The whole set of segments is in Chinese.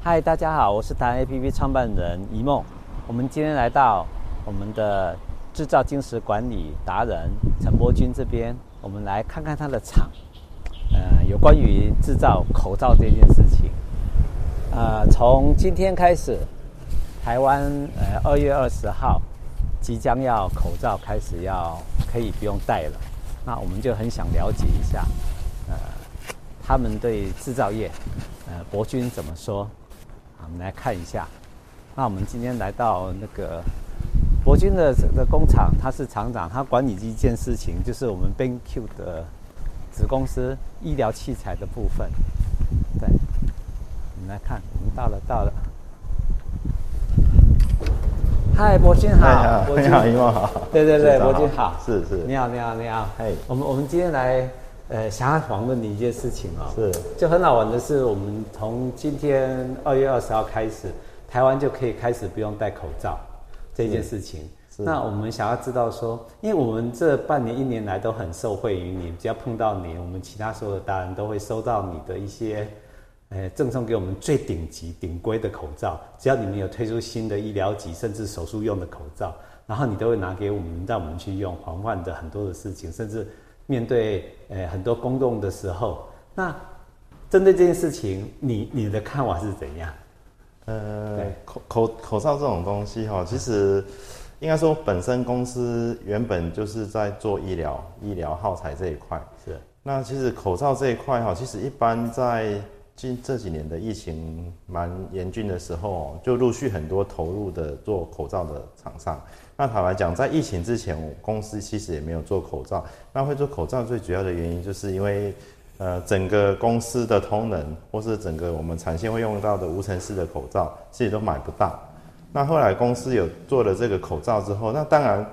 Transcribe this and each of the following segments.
嗨，大家好，我是台湾 APP 创办人一梦。我们今天来到我们的制造精石管理达人陈伯钧这边，我们来看看他的厂。呃，有关于制造口罩这件事情。呃，从今天开始，台湾呃二月二十号即将要口罩开始要可以不用戴了。那我们就很想了解一下，呃，他们对制造业，呃，伯钧怎么说？我们来看一下。那我们今天来到那个博君的这个工厂，他是厂长，他管理一件事情，就是我们 BenQ 的子公司医疗器材的部分。对，我们来看，我们到了，到了。嗨，博君好，你好，你好，对对对，博君好，是是，你好，你好，你好，嘿，我们我们今天来。呃，想要访问你一件事情哦，是，就很好玩的是，我们从今天二月二十号开始，台湾就可以开始不用戴口罩这件事情。那我们想要知道说，因为我们这半年一年来都很受惠于你，只要碰到你，我们其他所有的大人都会收到你的一些，呃，赠送给我们最顶级顶规的口罩。只要你们有推出新的医疗级甚至手术用的口罩，然后你都会拿给我们，让我们去用，防范的很多的事情，甚至。面对呃很多公众的时候，那针对这件事情，你你的看法是怎样？呃，口口口罩这种东西哈，其实应该说本身公司原本就是在做医疗医疗耗材这一块。是。那其实口罩这一块哈，其实一般在近这几年的疫情蛮严峻的时候，就陆续很多投入的做口罩的厂商。那坦白讲，在疫情之前，我公司其实也没有做口罩。那会做口罩最主要的原因，就是因为，呃，整个公司的通能，或是整个我们产线会用到的无尘室的口罩，其实都买不到。那后来公司有做了这个口罩之后，那当然，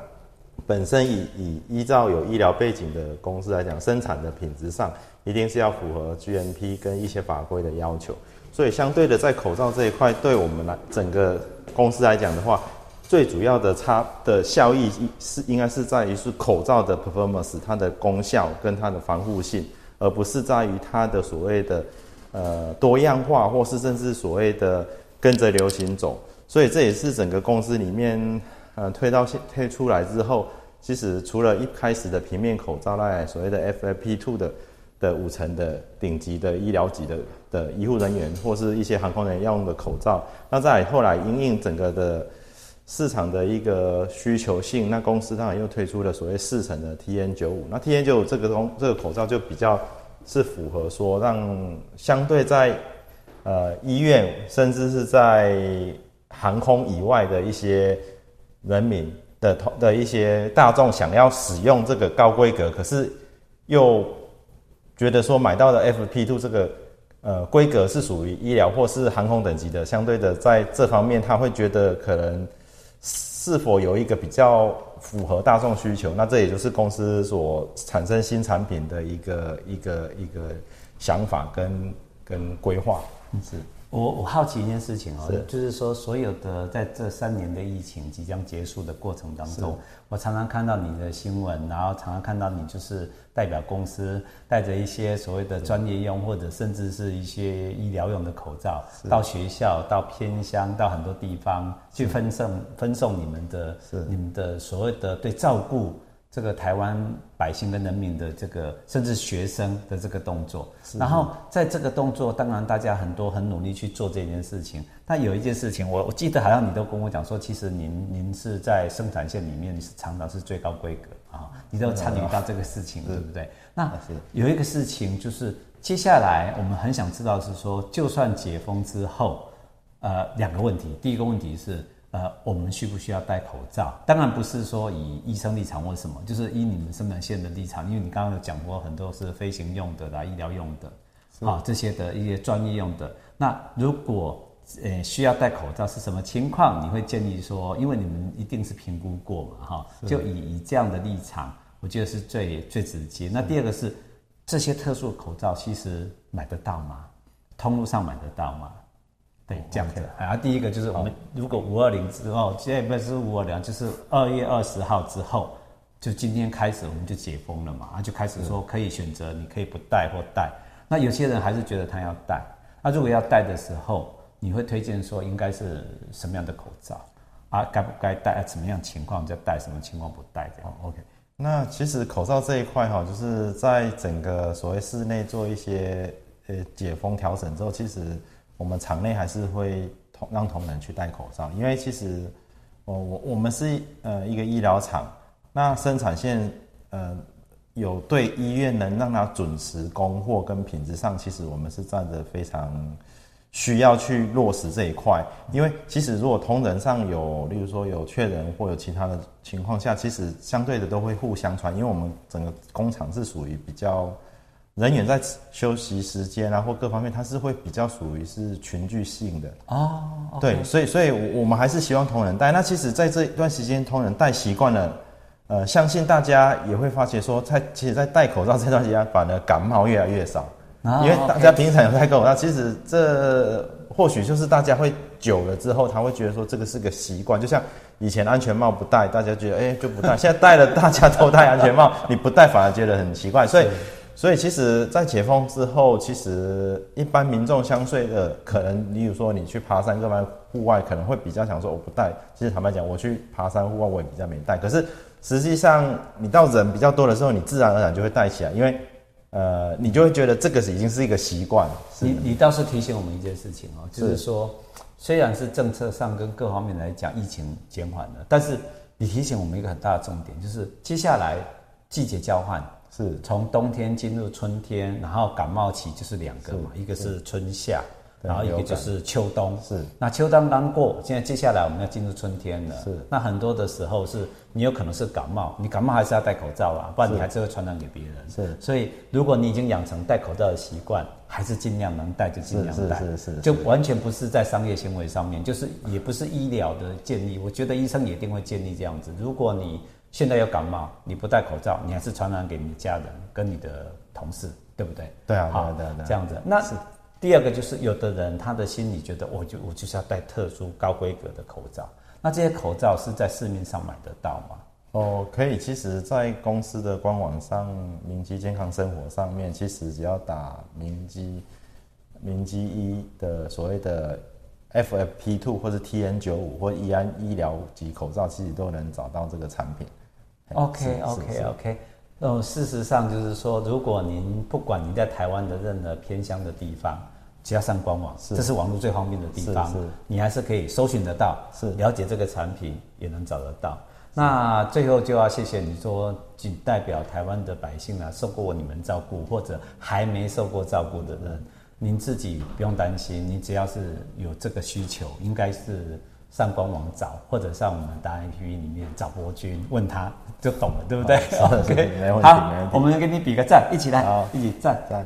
本身以以依照有医疗背景的公司来讲，生产的品质上一定是要符合 GMP 跟一些法规的要求。所以相对的，在口罩这一块，对我们来整个公司来讲的话，最主要的差的效益是应该是在于是口罩的 performance，它的功效跟它的防护性，而不是在于它的所谓的呃多样化，或是甚至所谓的跟着流行走。所以这也是整个公司里面呃推到现推出来之后，其实除了一开始的平面口罩外，所谓的 FFP2 的的五层的顶级的医疗级的的医护人员或是一些航空人员要用的口罩，那在后来因应整个的。市场的一个需求性，那公司当然又推出了所谓四层的 TN95。那 TN95 这个东这个口罩就比较是符合说，让相对在呃医院甚至是在航空以外的一些人民的同的一些大众想要使用这个高规格，可是又觉得说买到的 FP2 这个呃规格是属于医疗或是航空等级的，相对的在这方面他会觉得可能。是否有一个比较符合大众需求？那这也就是公司所产生新产品的一个一个一个想法跟跟规划。是。我我好奇一件事情哦，是。就是说，所有的在这三年的疫情即将结束的过程当中，我常常看到你的新闻，然后常常看到你就是代表公司带着一些所谓的专业用或者甚至是一些医疗用的口罩，到学校、到偏乡、到很多地方去分送分送你们的你们的所谓的对照顾。这个台湾百姓跟人民的这个，甚至学生的这个动作，然后在这个动作，当然大家很多很努力去做这件事情。但有一件事情，我我记得好像你都跟我讲说，其实您您是在生产线里面是常常是最高规格啊，你都参与到这个事情，对不对？那有一个事情就是，接下来我们很想知道是说，就算解封之后，呃，两个问题，第一个问题是。呃，我们需不需要戴口罩？当然不是说以医生立场或什么，就是以你们生产线的立场，因为你刚刚有讲过很多是飞行用的啦、医疗用的，啊这些的一些专业用的。那如果呃需要戴口罩是什么情况？你会建议说，因为你们一定是评估过嘛，哈，就以以这样的立场，我觉得是最最直接。那第二个是这些特殊口罩其实买得到吗？通路上买得到吗？对，这样子。然后第一个就是我们如果五二零之后，现在不是五二零，就是二月二十号之后，就今天开始我们就解封了嘛，然后就开始说可以选择，你可以不戴或戴。那有些人还是觉得他要戴。那如果要戴的时候，你会推荐说应该是什么样的口罩啊？该不该戴？什么样情况就戴？什么情况不戴？这样。哦，OK。那其实口罩这一块哈，就是在整个所谓室内做一些呃解封调整之后，其实我们厂内还是会同让同仁去戴口罩，因为其实我我我们是呃一个医疗厂，那生产线呃有对医院能让它准时供货跟品质上，其实我们是站着非常。需要去落实这一块，因为其实如果同仁上有，例如说有确诊或有其他的情况下，其实相对的都会互相传，因为我们整个工厂是属于比较人员在休息时间啊或各方面，它是会比较属于是群聚性的哦。Oh, okay. 对，所以所以我们还是希望同仁戴。那其实在这一段时间，同仁戴习惯了，呃，相信大家也会发觉说，在其实，在戴口罩这段时间，反而感冒越来越少。因为大家平常有戴口罩，其实这或许就是大家会久了之后，他会觉得说这个是个习惯，就像以前安全帽不戴，大家觉得哎、欸、就不戴，现在戴了大家都戴安全帽，你不戴反而觉得很奇怪。所以，所以其实，在解封之后，其实一般民众相对的可能，例如说你去爬山、各方户外，可能会比较想说我不带。其实坦白讲，我去爬山户外我也比较没带。可是实际上，你到人比较多的时候，你自然而然就会带起来，因为。呃，你就会觉得这个是已经是一个习惯。你你倒是提醒我们一件事情哦，就是说，虽然是政策上跟各方面来讲疫情减缓了，但是你提醒我们一个很大的重点，就是接下来季节交换是从冬天进入春天，然后感冒期就是两个嘛，一个是春夏。然后一个就是秋冬，是那秋冬刚过，现在接下来我们要进入春天了。是那很多的时候是你有可能是感冒，你感冒还是要戴口罩啊，不然你还是会传染给别人。是，所以如果你已经养成戴口罩的习惯，还是尽量能戴就尽量戴。是是，是，是就完全不是在商业行为上面，就是也不是医疗的建议。我觉得医生也一定会建议这样子。如果你现在有感冒，你不戴口罩，你还是传染给你家人跟你的同事，对不对？对啊，好对对对，这样子那。是第二个就是，有的人他的心里觉得，我就我就是要戴特殊高规格的口罩。那这些口罩是在市面上买得到吗？哦，可以。其实，在公司的官网上，明基健康生活上面，其实只要打明基明基一的所谓的 FFP two 或者 TN 九五或医安医疗级口罩，其实都能找到这个产品。OK OK OK。呃，事实上就是说，如果您不管您在台湾的任何偏乡的地方，只要上官网，是这是网络最方便的地方，你还是可以搜寻得到，是了解这个产品也能找得到。那最后就要谢谢你说，仅代表台湾的百姓啊，受过你们照顾或者还没受过照顾的人，您自己不用担心，你只要是有这个需求，应该是。上官网找，或者上我们大 APP 里面找博君，问他就懂了，对不对？好，OK，没问题，好，我们给你比个赞，一起来，一起赞赞。